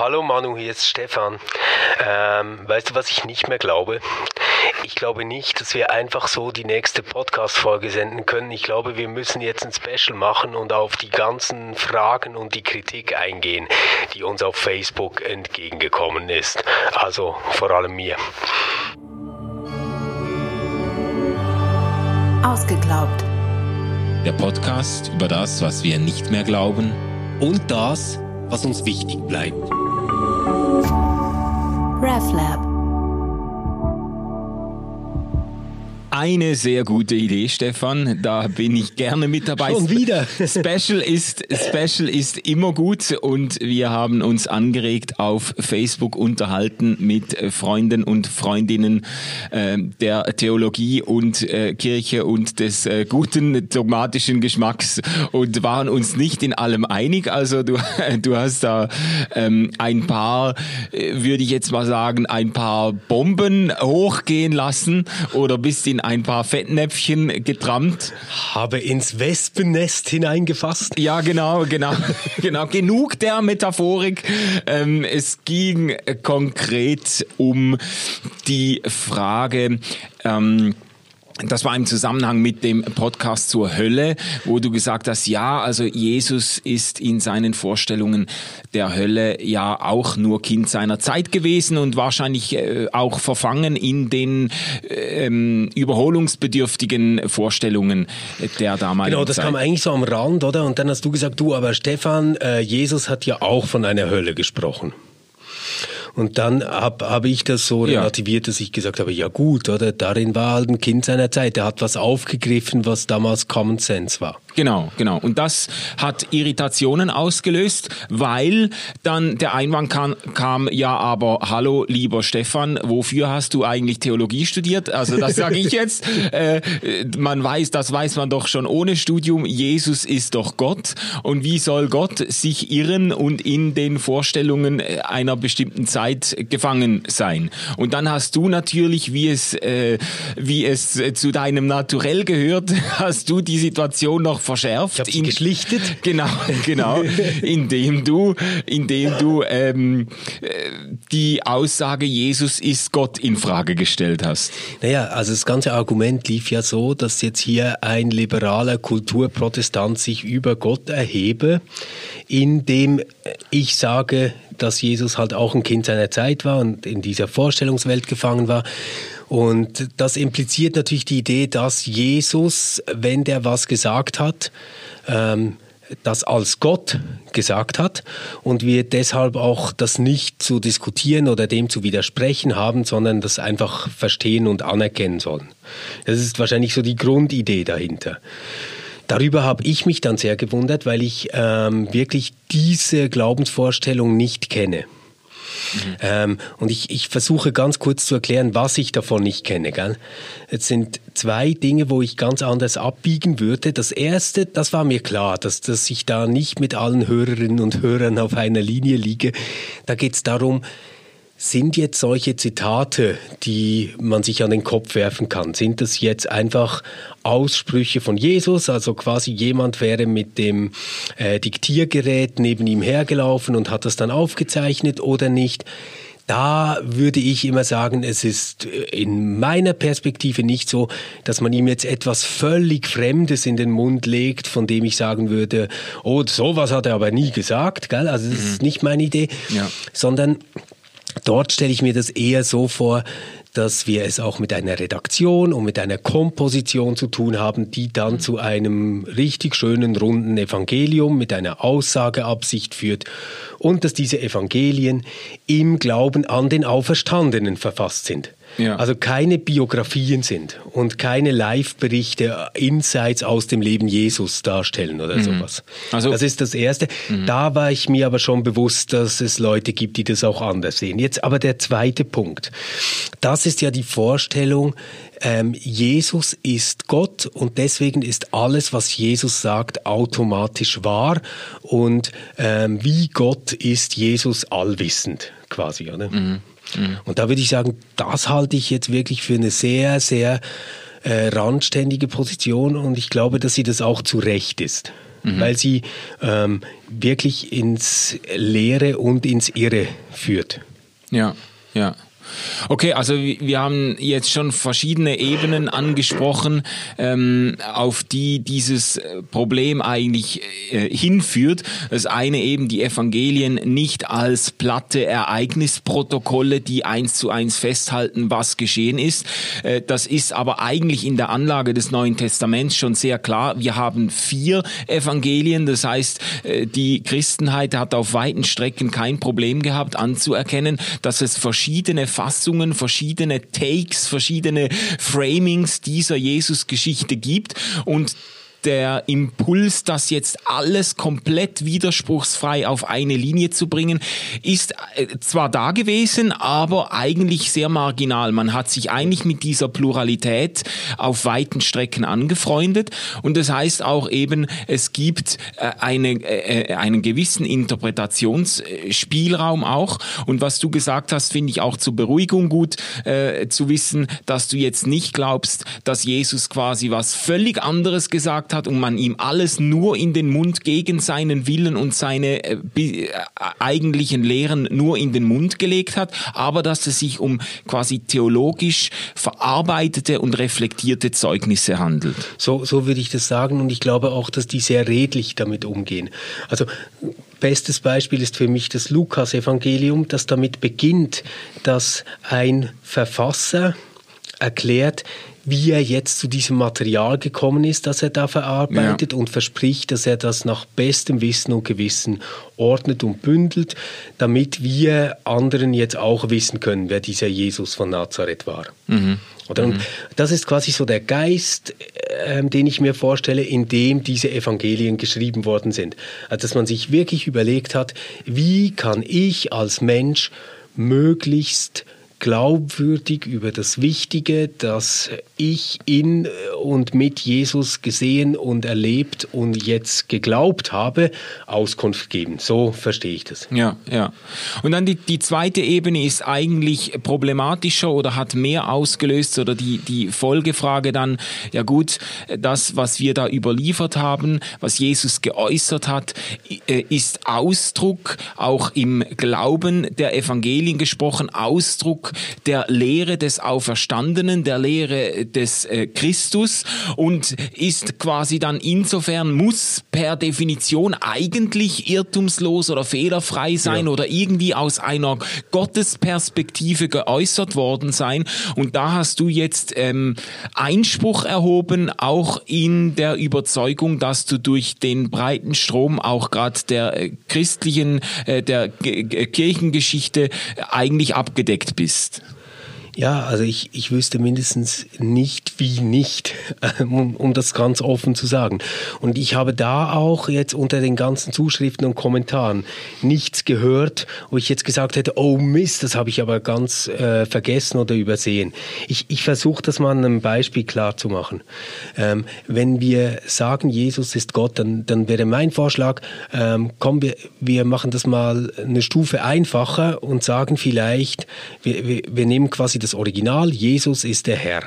Hallo Manu, hier ist Stefan. Ähm, weißt du, was ich nicht mehr glaube? Ich glaube nicht, dass wir einfach so die nächste Podcast-Folge senden können. Ich glaube, wir müssen jetzt ein Special machen und auf die ganzen Fragen und die Kritik eingehen, die uns auf Facebook entgegengekommen ist. Also vor allem mir. Ausgeglaubt. Der Podcast über das, was wir nicht mehr glauben und das, was uns wichtig bleibt. RefLab. Eine sehr gute Idee, Stefan. Da bin ich gerne mit dabei. Schon wieder. Special ist, Special ist immer gut und wir haben uns angeregt auf Facebook unterhalten mit Freunden und Freundinnen äh, der Theologie und äh, Kirche und des äh, guten dogmatischen Geschmacks und waren uns nicht in allem einig. Also du, du hast da ähm, ein paar, würde ich jetzt mal sagen, ein paar Bomben hochgehen lassen oder bist in ein paar Fettnäpfchen getrammt. Habe ins Wespennest hineingefasst. Ja, genau, genau, genau. Genug der Metaphorik. Ähm, es ging konkret um die Frage, ähm, das war im Zusammenhang mit dem Podcast zur Hölle, wo du gesagt hast, ja, also Jesus ist in seinen Vorstellungen der Hölle ja auch nur Kind seiner Zeit gewesen und wahrscheinlich äh, auch verfangen in den ähm, überholungsbedürftigen Vorstellungen der damaligen Genau, das Zeit. kam eigentlich so am Rand, oder? Und dann hast du gesagt, du, aber Stefan, äh, Jesus hat ja auch von einer Hölle gesprochen. Und dann habe hab ich das so relativiert, dass ich gesagt habe, ja gut, oder? Darin war halt ein Kind seiner Zeit. Er hat was aufgegriffen, was damals Common Sense war. Genau, genau. Und das hat Irritationen ausgelöst, weil dann der Einwand kam, kam, ja, aber hallo, lieber Stefan, wofür hast du eigentlich Theologie studiert? Also das sage ich jetzt. Äh, man weiß, das weiß man doch schon ohne Studium. Jesus ist doch Gott. Und wie soll Gott sich irren und in den Vorstellungen einer bestimmten Zeit gefangen sein? Und dann hast du natürlich, wie es, äh, wie es äh, zu deinem Naturell gehört, hast du die Situation noch verschärft. Ich in- geschlichtet. Genau, genau. indem du, indem du ähm, äh, die Aussage Jesus ist Gott in Frage gestellt hast. Naja, also das ganze Argument lief ja so, dass jetzt hier ein liberaler Kulturprotestant sich über Gott erhebe, indem ich sage, dass Jesus halt auch ein Kind seiner Zeit war und in dieser Vorstellungswelt gefangen war. Und das impliziert natürlich die Idee, dass Jesus, wenn der was gesagt hat, ähm, das als Gott gesagt hat und wir deshalb auch das nicht zu diskutieren oder dem zu widersprechen haben, sondern das einfach verstehen und anerkennen sollen. Das ist wahrscheinlich so die Grundidee dahinter. Darüber habe ich mich dann sehr gewundert, weil ich ähm, wirklich diese Glaubensvorstellung nicht kenne. Ähm, und ich, ich versuche ganz kurz zu erklären, was ich davon nicht kenne. Gell? Es sind zwei Dinge, wo ich ganz anders abbiegen würde. Das erste, das war mir klar, dass, dass ich da nicht mit allen Hörerinnen und Hörern auf einer Linie liege. Da geht es darum, sind jetzt solche Zitate, die man sich an den Kopf werfen kann, sind das jetzt einfach Aussprüche von Jesus? Also quasi jemand wäre mit dem äh, Diktiergerät neben ihm hergelaufen und hat das dann aufgezeichnet oder nicht? Da würde ich immer sagen, es ist in meiner Perspektive nicht so, dass man ihm jetzt etwas völlig Fremdes in den Mund legt, von dem ich sagen würde, oh, sowas hat er aber nie gesagt, gell? Also das ist nicht meine Idee, Ja. sondern Dort stelle ich mir das eher so vor, dass wir es auch mit einer Redaktion und mit einer Komposition zu tun haben, die dann zu einem richtig schönen runden Evangelium mit einer Aussageabsicht führt und dass diese Evangelien im Glauben an den Auferstandenen verfasst sind. Ja. Also keine Biografien sind und keine Live-Berichte, Insights aus dem Leben Jesus darstellen oder sowas. Also- das ist das Erste. Da war ich mir aber schon bewusst, dass es Leute gibt, die das auch anders sehen. Jetzt aber der zweite Punkt. Das ist ja die Vorstellung, ähm, Jesus ist Gott und deswegen ist alles, was Jesus sagt, automatisch wahr. Und ähm, wie Gott ist Jesus allwissend quasi. Oder? Und da würde ich sagen, das halte ich jetzt wirklich für eine sehr, sehr äh, randständige Position und ich glaube, dass sie das auch zu Recht ist. weil sie ähm, wirklich ins Leere und ins Irre führt. Ja, ja. Okay, also wir haben jetzt schon verschiedene Ebenen angesprochen, ähm, auf die dieses Problem eigentlich äh, hinführt. Das eine eben die Evangelien nicht als platte Ereignisprotokolle, die eins zu eins festhalten, was geschehen ist. Äh, das ist aber eigentlich in der Anlage des Neuen Testaments schon sehr klar. Wir haben vier Evangelien, das heißt, äh, die Christenheit hat auf weiten Strecken kein Problem gehabt anzuerkennen, dass es verschiedene Fassungen, verschiedene Takes, verschiedene Framings dieser Jesus-Geschichte gibt. Und der Impuls, das jetzt alles komplett widerspruchsfrei auf eine Linie zu bringen, ist äh, zwar da gewesen, aber eigentlich sehr marginal. Man hat sich eigentlich mit dieser Pluralität auf weiten Strecken angefreundet und das heißt auch eben, es gibt äh, eine, äh, einen gewissen Interpretationsspielraum auch und was du gesagt hast, finde ich auch zur Beruhigung gut zu wissen, dass du jetzt nicht glaubst, dass Jesus quasi was völlig anderes gesagt gesagt hat und man ihm alles nur in den Mund gegen seinen Willen und seine äh, äh, eigentlichen Lehren nur in den Mund gelegt hat, aber dass es sich um quasi theologisch verarbeitete und reflektierte Zeugnisse handelt. So, so würde ich das sagen und ich glaube auch, dass die sehr redlich damit umgehen. Also Bestes Beispiel ist für mich das Lukas-Evangelium, das damit beginnt, dass ein Verfasser erklärt, wie er jetzt zu diesem Material gekommen ist, das er da verarbeitet ja. und verspricht, dass er das nach bestem Wissen und Gewissen ordnet und bündelt, damit wir anderen jetzt auch wissen können, wer dieser Jesus von Nazareth war. Mhm. Oder? Und mhm. das ist quasi so der Geist, äh, den ich mir vorstelle, in dem diese Evangelien geschrieben worden sind. Also, dass man sich wirklich überlegt hat, wie kann ich als Mensch möglichst glaubwürdig über das Wichtige, das ich in und mit Jesus gesehen und erlebt und jetzt geglaubt habe, Auskunft geben. So verstehe ich das. Ja, ja. Und dann die, die zweite Ebene ist eigentlich problematischer oder hat mehr ausgelöst oder die, die Folgefrage dann, ja gut, das, was wir da überliefert haben, was Jesus geäußert hat, äh, ist Ausdruck, auch im Glauben der Evangelien gesprochen, Ausdruck der Lehre des Auferstandenen, der Lehre des äh, Christus und ist quasi dann insofern muss per Definition eigentlich irrtumslos oder fehlerfrei sein ja. oder irgendwie aus einer Gottesperspektive geäußert worden sein. Und da hast du jetzt ähm, Einspruch erhoben, auch in der Überzeugung, dass du durch den breiten Strom auch gerade der äh, christlichen, äh, der Kirchengeschichte eigentlich abgedeckt bist. next. Ja, also ich, ich wüsste mindestens nicht, wie nicht, um, um das ganz offen zu sagen. Und ich habe da auch jetzt unter den ganzen Zuschriften und Kommentaren nichts gehört, wo ich jetzt gesagt hätte, oh Mist, das habe ich aber ganz äh, vergessen oder übersehen. Ich, ich versuche das mal an einem Beispiel klar zu machen. Ähm, wenn wir sagen, Jesus ist Gott, dann, dann wäre mein Vorschlag, ähm, komm, wir, wir machen das mal eine Stufe einfacher und sagen vielleicht, wir, wir, wir nehmen quasi das Original, Jesus ist der Herr.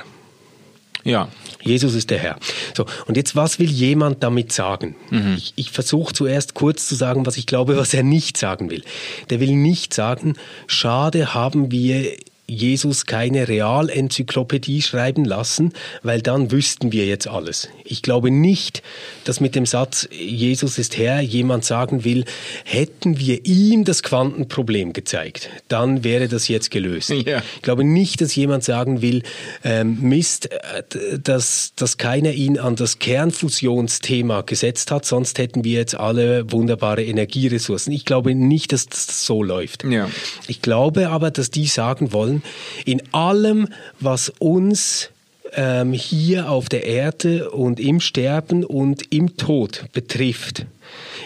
Ja. Jesus ist der Herr. So, und jetzt, was will jemand damit sagen? Mhm. Ich, ich versuche zuerst kurz zu sagen, was ich glaube, was er nicht sagen will. Der will nicht sagen, schade haben wir Jesus keine Realenzyklopädie schreiben lassen, weil dann wüssten wir jetzt alles. Ich glaube nicht, dass mit dem Satz Jesus ist Herr jemand sagen will, hätten wir ihm das Quantenproblem gezeigt, dann wäre das jetzt gelöst. Ja. Ich glaube nicht, dass jemand sagen will, ähm, Mist, äh, dass, dass keiner ihn an das Kernfusionsthema gesetzt hat, sonst hätten wir jetzt alle wunderbare Energieressourcen. Ich glaube nicht, dass das so läuft. Ja. Ich glaube aber, dass die sagen wollen, wollen, in allem, was uns ähm, hier auf der Erde und im Sterben und im Tod betrifft,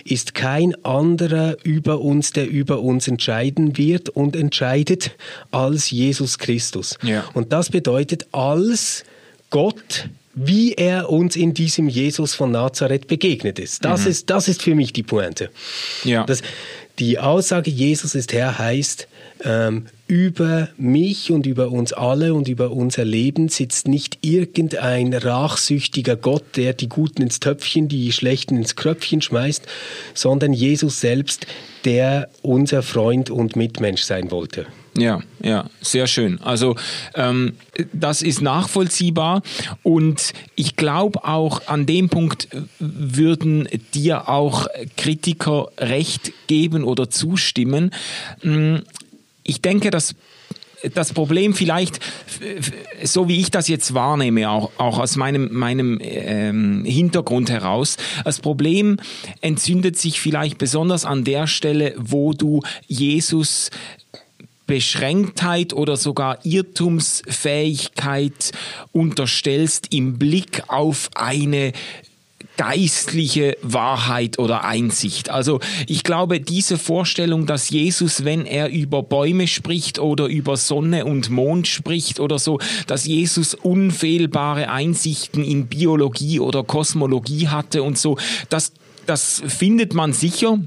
ist kein anderer über uns, der über uns entscheiden wird und entscheidet, als Jesus Christus. Ja. Und das bedeutet, als Gott wie er uns in diesem Jesus von Nazareth begegnet ist. Das, mhm. ist, das ist für mich die Pointe. Ja. Das, Die Aussage, Jesus ist Herr, heißt, ähm, über mich und über uns alle und über unser Leben sitzt nicht irgendein rachsüchtiger Gott, der die Guten ins Töpfchen, die Schlechten ins Kröpfchen schmeißt, sondern Jesus selbst, der unser Freund und Mitmensch sein wollte. Ja, ja, sehr schön. Also ähm, das ist nachvollziehbar und ich glaube auch an dem Punkt würden dir auch Kritiker recht geben oder zustimmen. Ich denke, dass das Problem vielleicht, so wie ich das jetzt wahrnehme, auch, auch aus meinem, meinem ähm, Hintergrund heraus, das Problem entzündet sich vielleicht besonders an der Stelle, wo du Jesus Beschränktheit oder sogar Irrtumsfähigkeit unterstellst im Blick auf eine geistliche Wahrheit oder Einsicht. Also ich glaube, diese Vorstellung, dass Jesus, wenn er über Bäume spricht oder über Sonne und Mond spricht oder so, dass Jesus unfehlbare Einsichten in Biologie oder Kosmologie hatte und so, das, das findet man sicher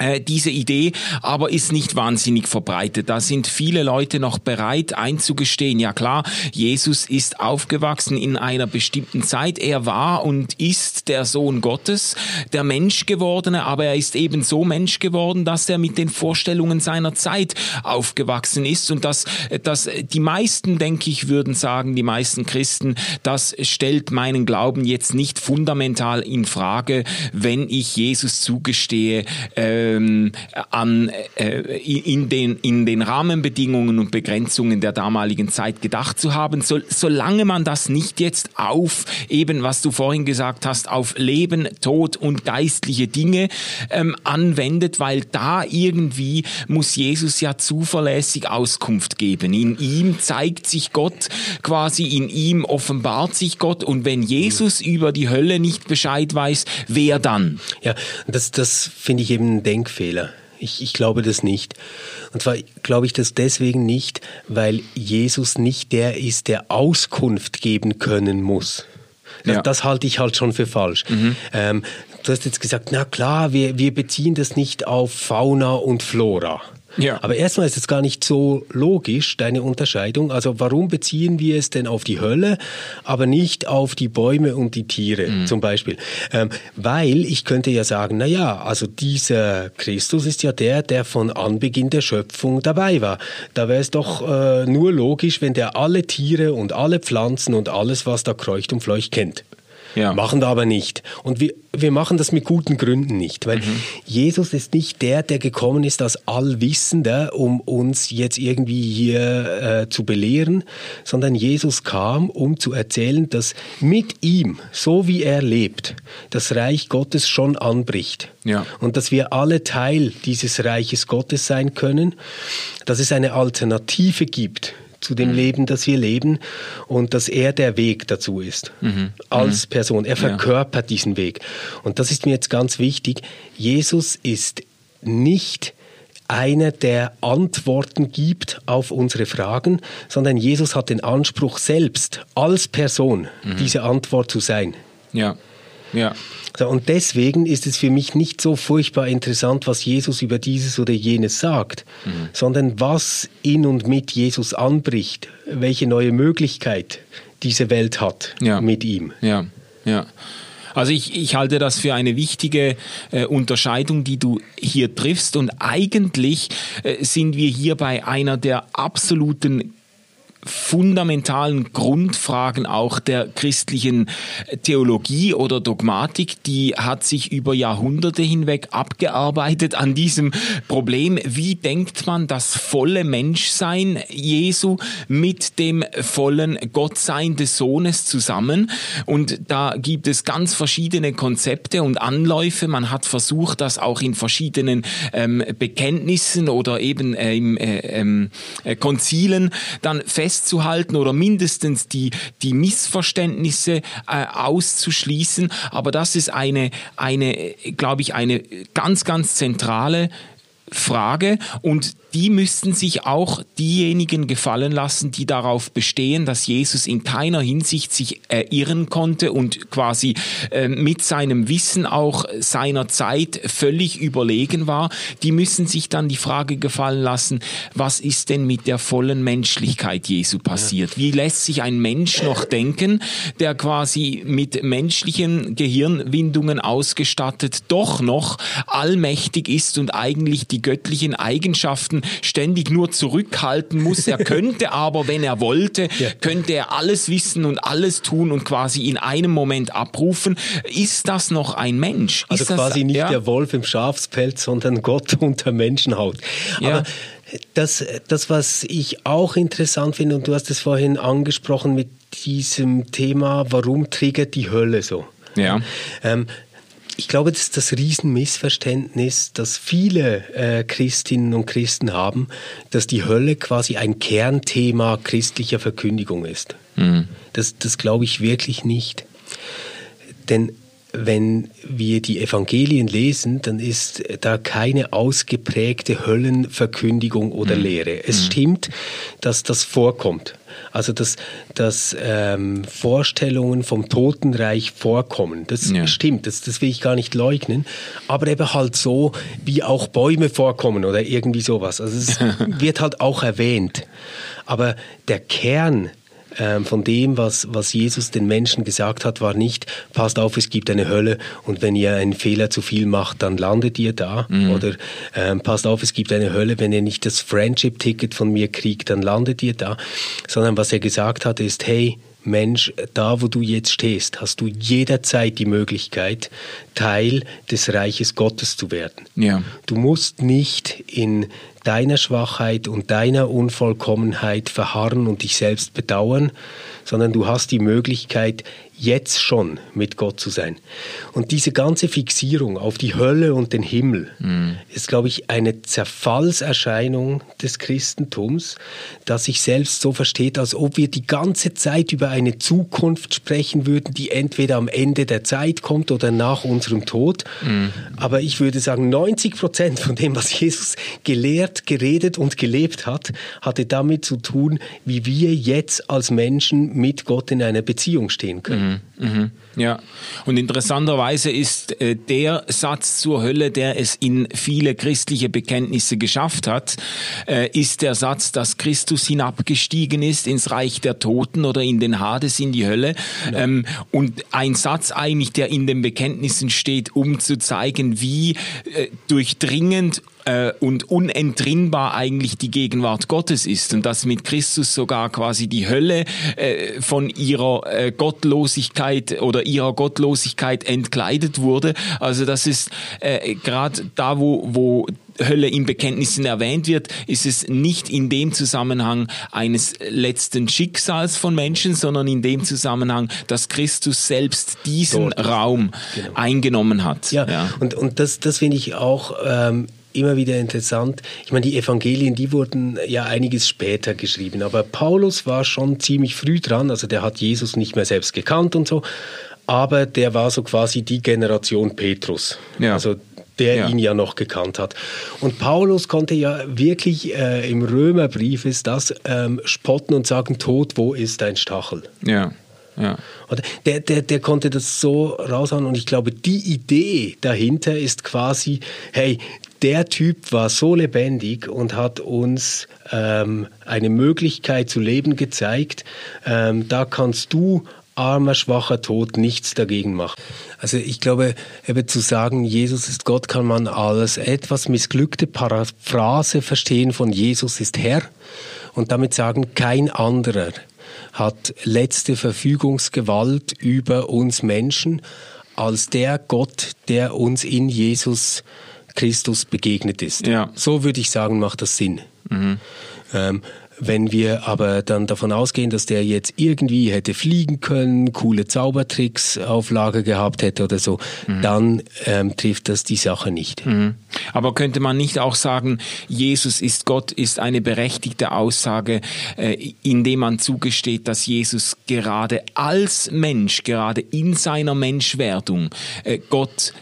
äh, diese Idee, aber ist nicht wahnsinnig verbreitet. Da sind viele Leute noch bereit einzugestehen, ja klar, Jesus ist aufgewachsen in einer bestimmten Zeit. Er war und ist der Sohn Gottes, der Mensch gewordene, aber er ist eben so Mensch geworden, dass er mit den Vorstellungen seiner Zeit aufgewachsen ist und dass, dass die meisten, denke ich, würden sagen, die meisten Christen, das stellt meinen Glauben jetzt nicht fundamental in Frage, wenn ich Jesus zugestehe, äh, ähm, an, äh, in, den, in den Rahmenbedingungen und Begrenzungen der damaligen Zeit gedacht zu haben, so, solange man das nicht jetzt auf eben, was du vorhin gesagt hast, auf Leben, Tod und geistliche Dinge ähm, anwendet, weil da irgendwie muss Jesus ja zuverlässig Auskunft geben. In ihm zeigt sich Gott quasi, in ihm offenbart sich Gott und wenn Jesus über die Hölle nicht Bescheid weiß, wer dann? Ja, das, das finde ich eben ein Denkfehler. Ich, ich glaube das nicht. Und zwar glaube ich das deswegen nicht, weil Jesus nicht der ist, der Auskunft geben können muss. Das, ja. das halte ich halt schon für falsch. Mhm. Ähm, du hast jetzt gesagt, na klar, wir, wir beziehen das nicht auf Fauna und Flora. Ja. Aber erstmal ist es gar nicht so logisch, deine Unterscheidung. Also warum beziehen wir es denn auf die Hölle, aber nicht auf die Bäume und die Tiere mhm. zum Beispiel? Ähm, weil ich könnte ja sagen, na ja, also dieser Christus ist ja der, der von Anbeginn der Schöpfung dabei war. Da wäre es doch äh, nur logisch, wenn der alle Tiere und alle Pflanzen und alles, was da kreucht und fleucht, kennt. Ja. Machen da aber nicht. Und wir, wir machen das mit guten Gründen nicht, weil mhm. Jesus ist nicht der, der gekommen ist als Allwissender, um uns jetzt irgendwie hier äh, zu belehren, sondern Jesus kam, um zu erzählen, dass mit ihm, so wie er lebt, das Reich Gottes schon anbricht. Ja. Und dass wir alle Teil dieses Reiches Gottes sein können, dass es eine Alternative gibt zu dem mhm. Leben, das wir leben und dass er der Weg dazu ist mhm. als mhm. Person. Er verkörpert ja. diesen Weg. Und das ist mir jetzt ganz wichtig. Jesus ist nicht einer, der Antworten gibt auf unsere Fragen, sondern Jesus hat den Anspruch selbst als Person mhm. diese Antwort zu sein. Ja. Ja. So, und deswegen ist es für mich nicht so furchtbar interessant, was Jesus über dieses oder jenes sagt, mhm. sondern was in und mit Jesus anbricht, welche neue Möglichkeit diese Welt hat ja. mit ihm. Ja, ja. Also ich, ich halte das für eine wichtige äh, Unterscheidung, die du hier triffst. Und eigentlich äh, sind wir hier bei einer der absoluten fundamentalen Grundfragen auch der christlichen Theologie oder Dogmatik, die hat sich über Jahrhunderte hinweg abgearbeitet an diesem Problem. Wie denkt man das volle Menschsein Jesu mit dem vollen Gottsein des Sohnes zusammen? Und da gibt es ganz verschiedene Konzepte und Anläufe. Man hat versucht, das auch in verschiedenen ähm, Bekenntnissen oder eben äh, im äh, ähm, äh, Konzilen dann fest festzuhalten oder mindestens die, die Missverständnisse äh, auszuschließen. Aber das ist eine, eine glaube ich, eine ganz, ganz zentrale Frage und die müssten sich auch diejenigen gefallen lassen, die darauf bestehen, dass Jesus in keiner Hinsicht sich äh, irren konnte und quasi äh, mit seinem Wissen auch seiner Zeit völlig überlegen war. Die müssen sich dann die Frage gefallen lassen, was ist denn mit der vollen Menschlichkeit Jesu passiert? Wie lässt sich ein Mensch noch denken, der quasi mit menschlichen Gehirnwindungen ausgestattet doch noch allmächtig ist und eigentlich die göttlichen Eigenschaften ständig nur zurückhalten muss. Er könnte aber, wenn er wollte, ja. könnte er alles wissen und alles tun und quasi in einem Moment abrufen. Ist das noch ein Mensch? Also ist quasi das, nicht ja? der Wolf im Schafspelz, sondern Gott unter Menschenhaut. Ja. Aber das, das, was ich auch interessant finde, und du hast es vorhin angesprochen mit diesem Thema, warum triggert die Hölle so? Ja. Ähm, ich glaube, das ist das Riesenmissverständnis, das viele äh, Christinnen und Christen haben, dass die Hölle quasi ein Kernthema christlicher Verkündigung ist. Mhm. Das, das glaube ich wirklich nicht. Denn wenn wir die Evangelien lesen, dann ist da keine ausgeprägte Höllenverkündigung oder mhm. Lehre. Es mhm. stimmt, dass das vorkommt. Also dass, dass ähm, Vorstellungen vom Totenreich vorkommen. Das ja. stimmt, das, das will ich gar nicht leugnen. Aber eben halt so, wie auch Bäume vorkommen oder irgendwie sowas. Also es wird halt auch erwähnt. Aber der Kern ähm, von dem, was, was Jesus den Menschen gesagt hat, war nicht, passt auf, es gibt eine Hölle und wenn ihr einen Fehler zu viel macht, dann landet ihr da. Mhm. Oder ähm, passt auf, es gibt eine Hölle, wenn ihr nicht das Friendship-Ticket von mir kriegt, dann landet ihr da. Sondern was er gesagt hat, ist, hey, Mensch, da wo du jetzt stehst, hast du jederzeit die Möglichkeit, Teil des Reiches Gottes zu werden. Ja. Du musst nicht in deiner Schwachheit und deiner Unvollkommenheit verharren und dich selbst bedauern, sondern du hast die Möglichkeit, jetzt schon mit Gott zu sein. Und diese ganze Fixierung auf die Hölle und den Himmel mm. ist, glaube ich, eine Zerfallserscheinung des Christentums, das sich selbst so versteht, als ob wir die ganze Zeit über eine Zukunft sprechen würden, die entweder am Ende der Zeit kommt oder nach unserem Tod. Mm. Aber ich würde sagen, 90 Prozent von dem, was Jesus gelehrt, geredet und gelebt hat, hatte damit zu tun, wie wir jetzt als Menschen mit Gott in einer Beziehung stehen können. Mm. Mhm, mhm. Ja, und interessanterweise ist äh, der Satz zur Hölle, der es in viele christliche Bekenntnisse geschafft hat, äh, ist der Satz, dass Christus hinabgestiegen ist ins Reich der Toten oder in den Hades, in die Hölle. Ja. Ähm, und ein Satz eigentlich, der in den Bekenntnissen steht, um zu zeigen, wie äh, durchdringend äh, und unentrinnbar eigentlich die Gegenwart Gottes ist und dass mit Christus sogar quasi die Hölle äh, von ihrer äh, Gottlosigkeit oder ihrer Gottlosigkeit entkleidet wurde. Also das ist äh, gerade da, wo, wo Hölle in Bekenntnissen erwähnt wird, ist es nicht in dem Zusammenhang eines letzten Schicksals von Menschen, sondern in dem Zusammenhang, dass Christus selbst diesen Dort. Raum genau. eingenommen hat. Ja, ja. und, und das, das finde ich auch ähm, immer wieder interessant. Ich meine, die Evangelien, die wurden ja einiges später geschrieben, aber Paulus war schon ziemlich früh dran, also der hat Jesus nicht mehr selbst gekannt und so, aber der war so quasi die Generation Petrus. Ja. Also der ja. ihn ja noch gekannt hat. Und Paulus konnte ja wirklich äh, im Römerbrief ist das ähm, spotten und sagen, Tod, wo ist dein Stachel? Ja. Ja. Oder der, der, der konnte das so raushauen und ich glaube, die Idee dahinter ist quasi, hey, der Typ war so lebendig und hat uns ähm, eine Möglichkeit zu leben gezeigt. Ähm, da kannst du armer, schwacher Tod nichts dagegen machen. Also ich glaube, eben zu sagen, Jesus ist Gott, kann man als etwas missglückte Paraphrase verstehen von Jesus ist Herr und damit sagen, kein anderer hat letzte Verfügungsgewalt über uns Menschen als der Gott, der uns in Jesus Christus begegnet ist. Ja. So würde ich sagen, macht das Sinn. Mhm. Ähm, wenn wir aber dann davon ausgehen, dass der jetzt irgendwie hätte fliegen können, coole Zaubertricks auf Lager gehabt hätte oder so, mhm. dann ähm, trifft das die Sache nicht. Mhm. Aber könnte man nicht auch sagen, Jesus ist Gott, ist eine berechtigte Aussage, äh, indem man zugesteht, dass Jesus gerade als Mensch, gerade in seiner Menschwerdung, äh, Gott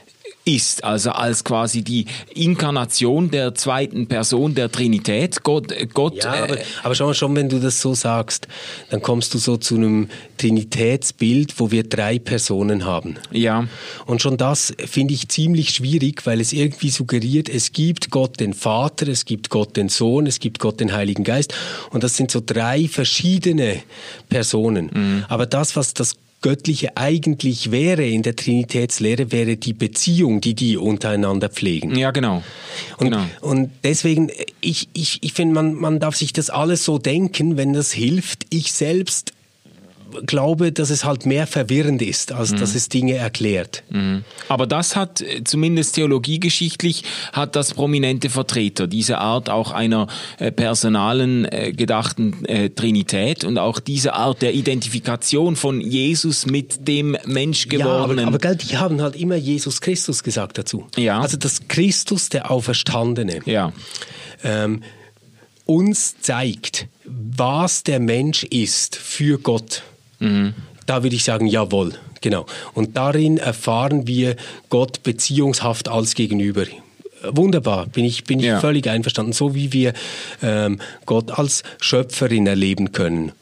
ist, also als quasi die Inkarnation der zweiten Person der Trinität. Gott, Gott. Ja, aber, äh, aber schau mal, schon wenn du das so sagst, dann kommst du so zu einem Trinitätsbild, wo wir drei Personen haben. Ja. Und schon das finde ich ziemlich schwierig, weil es irgendwie suggeriert, es gibt Gott den Vater, es gibt Gott den Sohn, es gibt Gott den Heiligen Geist. Und das sind so drei verschiedene Personen. Mhm. Aber das, was das Göttliche eigentlich wäre in der Trinitätslehre, wäre die Beziehung, die die untereinander pflegen. Ja, genau. Und, genau. und deswegen, ich, ich, ich finde, man, man darf sich das alles so denken, wenn das hilft. Ich selbst glaube, dass es halt mehr verwirrend ist, als mhm. dass es Dinge erklärt. Mhm. Aber das hat äh, zumindest theologiegeschichtlich hat das prominente Vertreter diese Art auch einer äh, personalen äh, gedachten äh, Trinität und auch diese Art der Identifikation von Jesus mit dem Menschgewordenen. Ja, aber, aber die haben halt immer Jesus Christus gesagt dazu. Ja. Also das Christus, der Auferstandene. Ja. Ähm, uns zeigt, was der Mensch ist für Gott. Mhm. Da würde ich sagen, jawohl, genau. Und darin erfahren wir Gott beziehungshaft als Gegenüber. Wunderbar, bin ich, bin ich ja. völlig einverstanden. So wie wir ähm, Gott als Schöpferin erleben können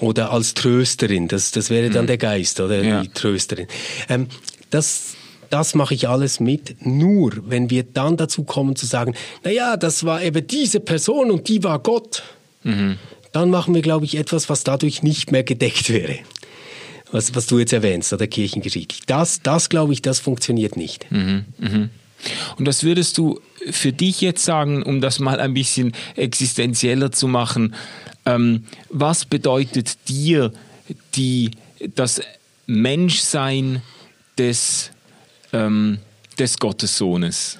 oder als Trösterin, das, das wäre dann mhm. der Geist oder ja. die Trösterin. Ähm, das, das mache ich alles mit, nur wenn wir dann dazu kommen zu sagen, naja, das war eben diese Person und die war Gott. Mhm dann machen wir, glaube ich, etwas, was dadurch nicht mehr gedeckt wäre. Was, was du jetzt erwähnst, oder Kirchengeschichte. Das, das glaube ich, das funktioniert nicht. Mhm, mh. Und was würdest du für dich jetzt sagen, um das mal ein bisschen existenzieller zu machen? Ähm, was bedeutet dir die, das Menschsein des, ähm, des Gottessohnes?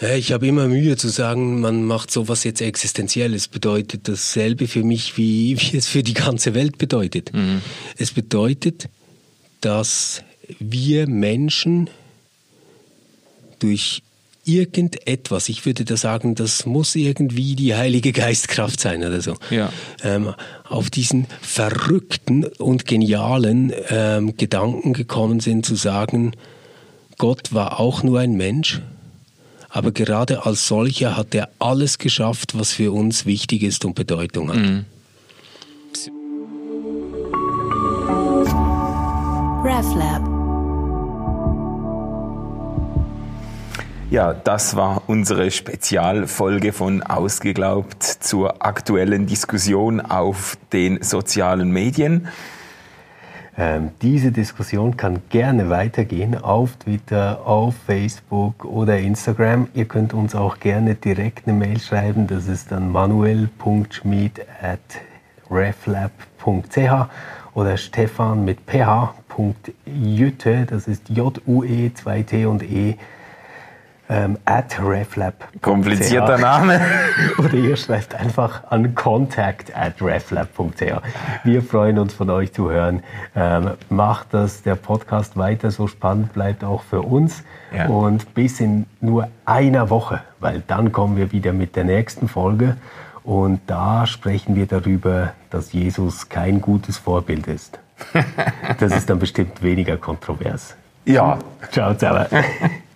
Ich habe immer Mühe zu sagen, man macht sowas jetzt existenziell. Es bedeutet dasselbe für mich, wie, wie es für die ganze Welt bedeutet. Mhm. Es bedeutet, dass wir Menschen durch irgendetwas, ich würde da sagen, das muss irgendwie die Heilige Geistkraft sein oder so, ja. ähm, auf diesen verrückten und genialen ähm, Gedanken gekommen sind, zu sagen, Gott war auch nur ein Mensch aber gerade als solcher hat er alles geschafft, was für uns wichtig ist und Bedeutung hat. Mhm. RefLab. Ja, das war unsere Spezialfolge von Ausgeglaubt zur aktuellen Diskussion auf den sozialen Medien. Ähm, diese Diskussion kann gerne weitergehen auf Twitter, auf Facebook oder Instagram. Ihr könnt uns auch gerne direkt eine Mail schreiben. Das ist dann manuel.schmied at reflab.ch oder stefan mit ph.jütte, das ist J-U-E, 2 T und E, ähm, at reflab. Komplizierter Name. Oder ihr schreibt einfach an contact at reflab.ch. Wir freuen uns von euch zu hören. Ähm, macht, dass der Podcast weiter so spannend bleibt, auch für uns. Ja. Und bis in nur einer Woche, weil dann kommen wir wieder mit der nächsten Folge. Und da sprechen wir darüber, dass Jesus kein gutes Vorbild ist. Das ist dann bestimmt weniger kontrovers. Ja. Ciao zusammen.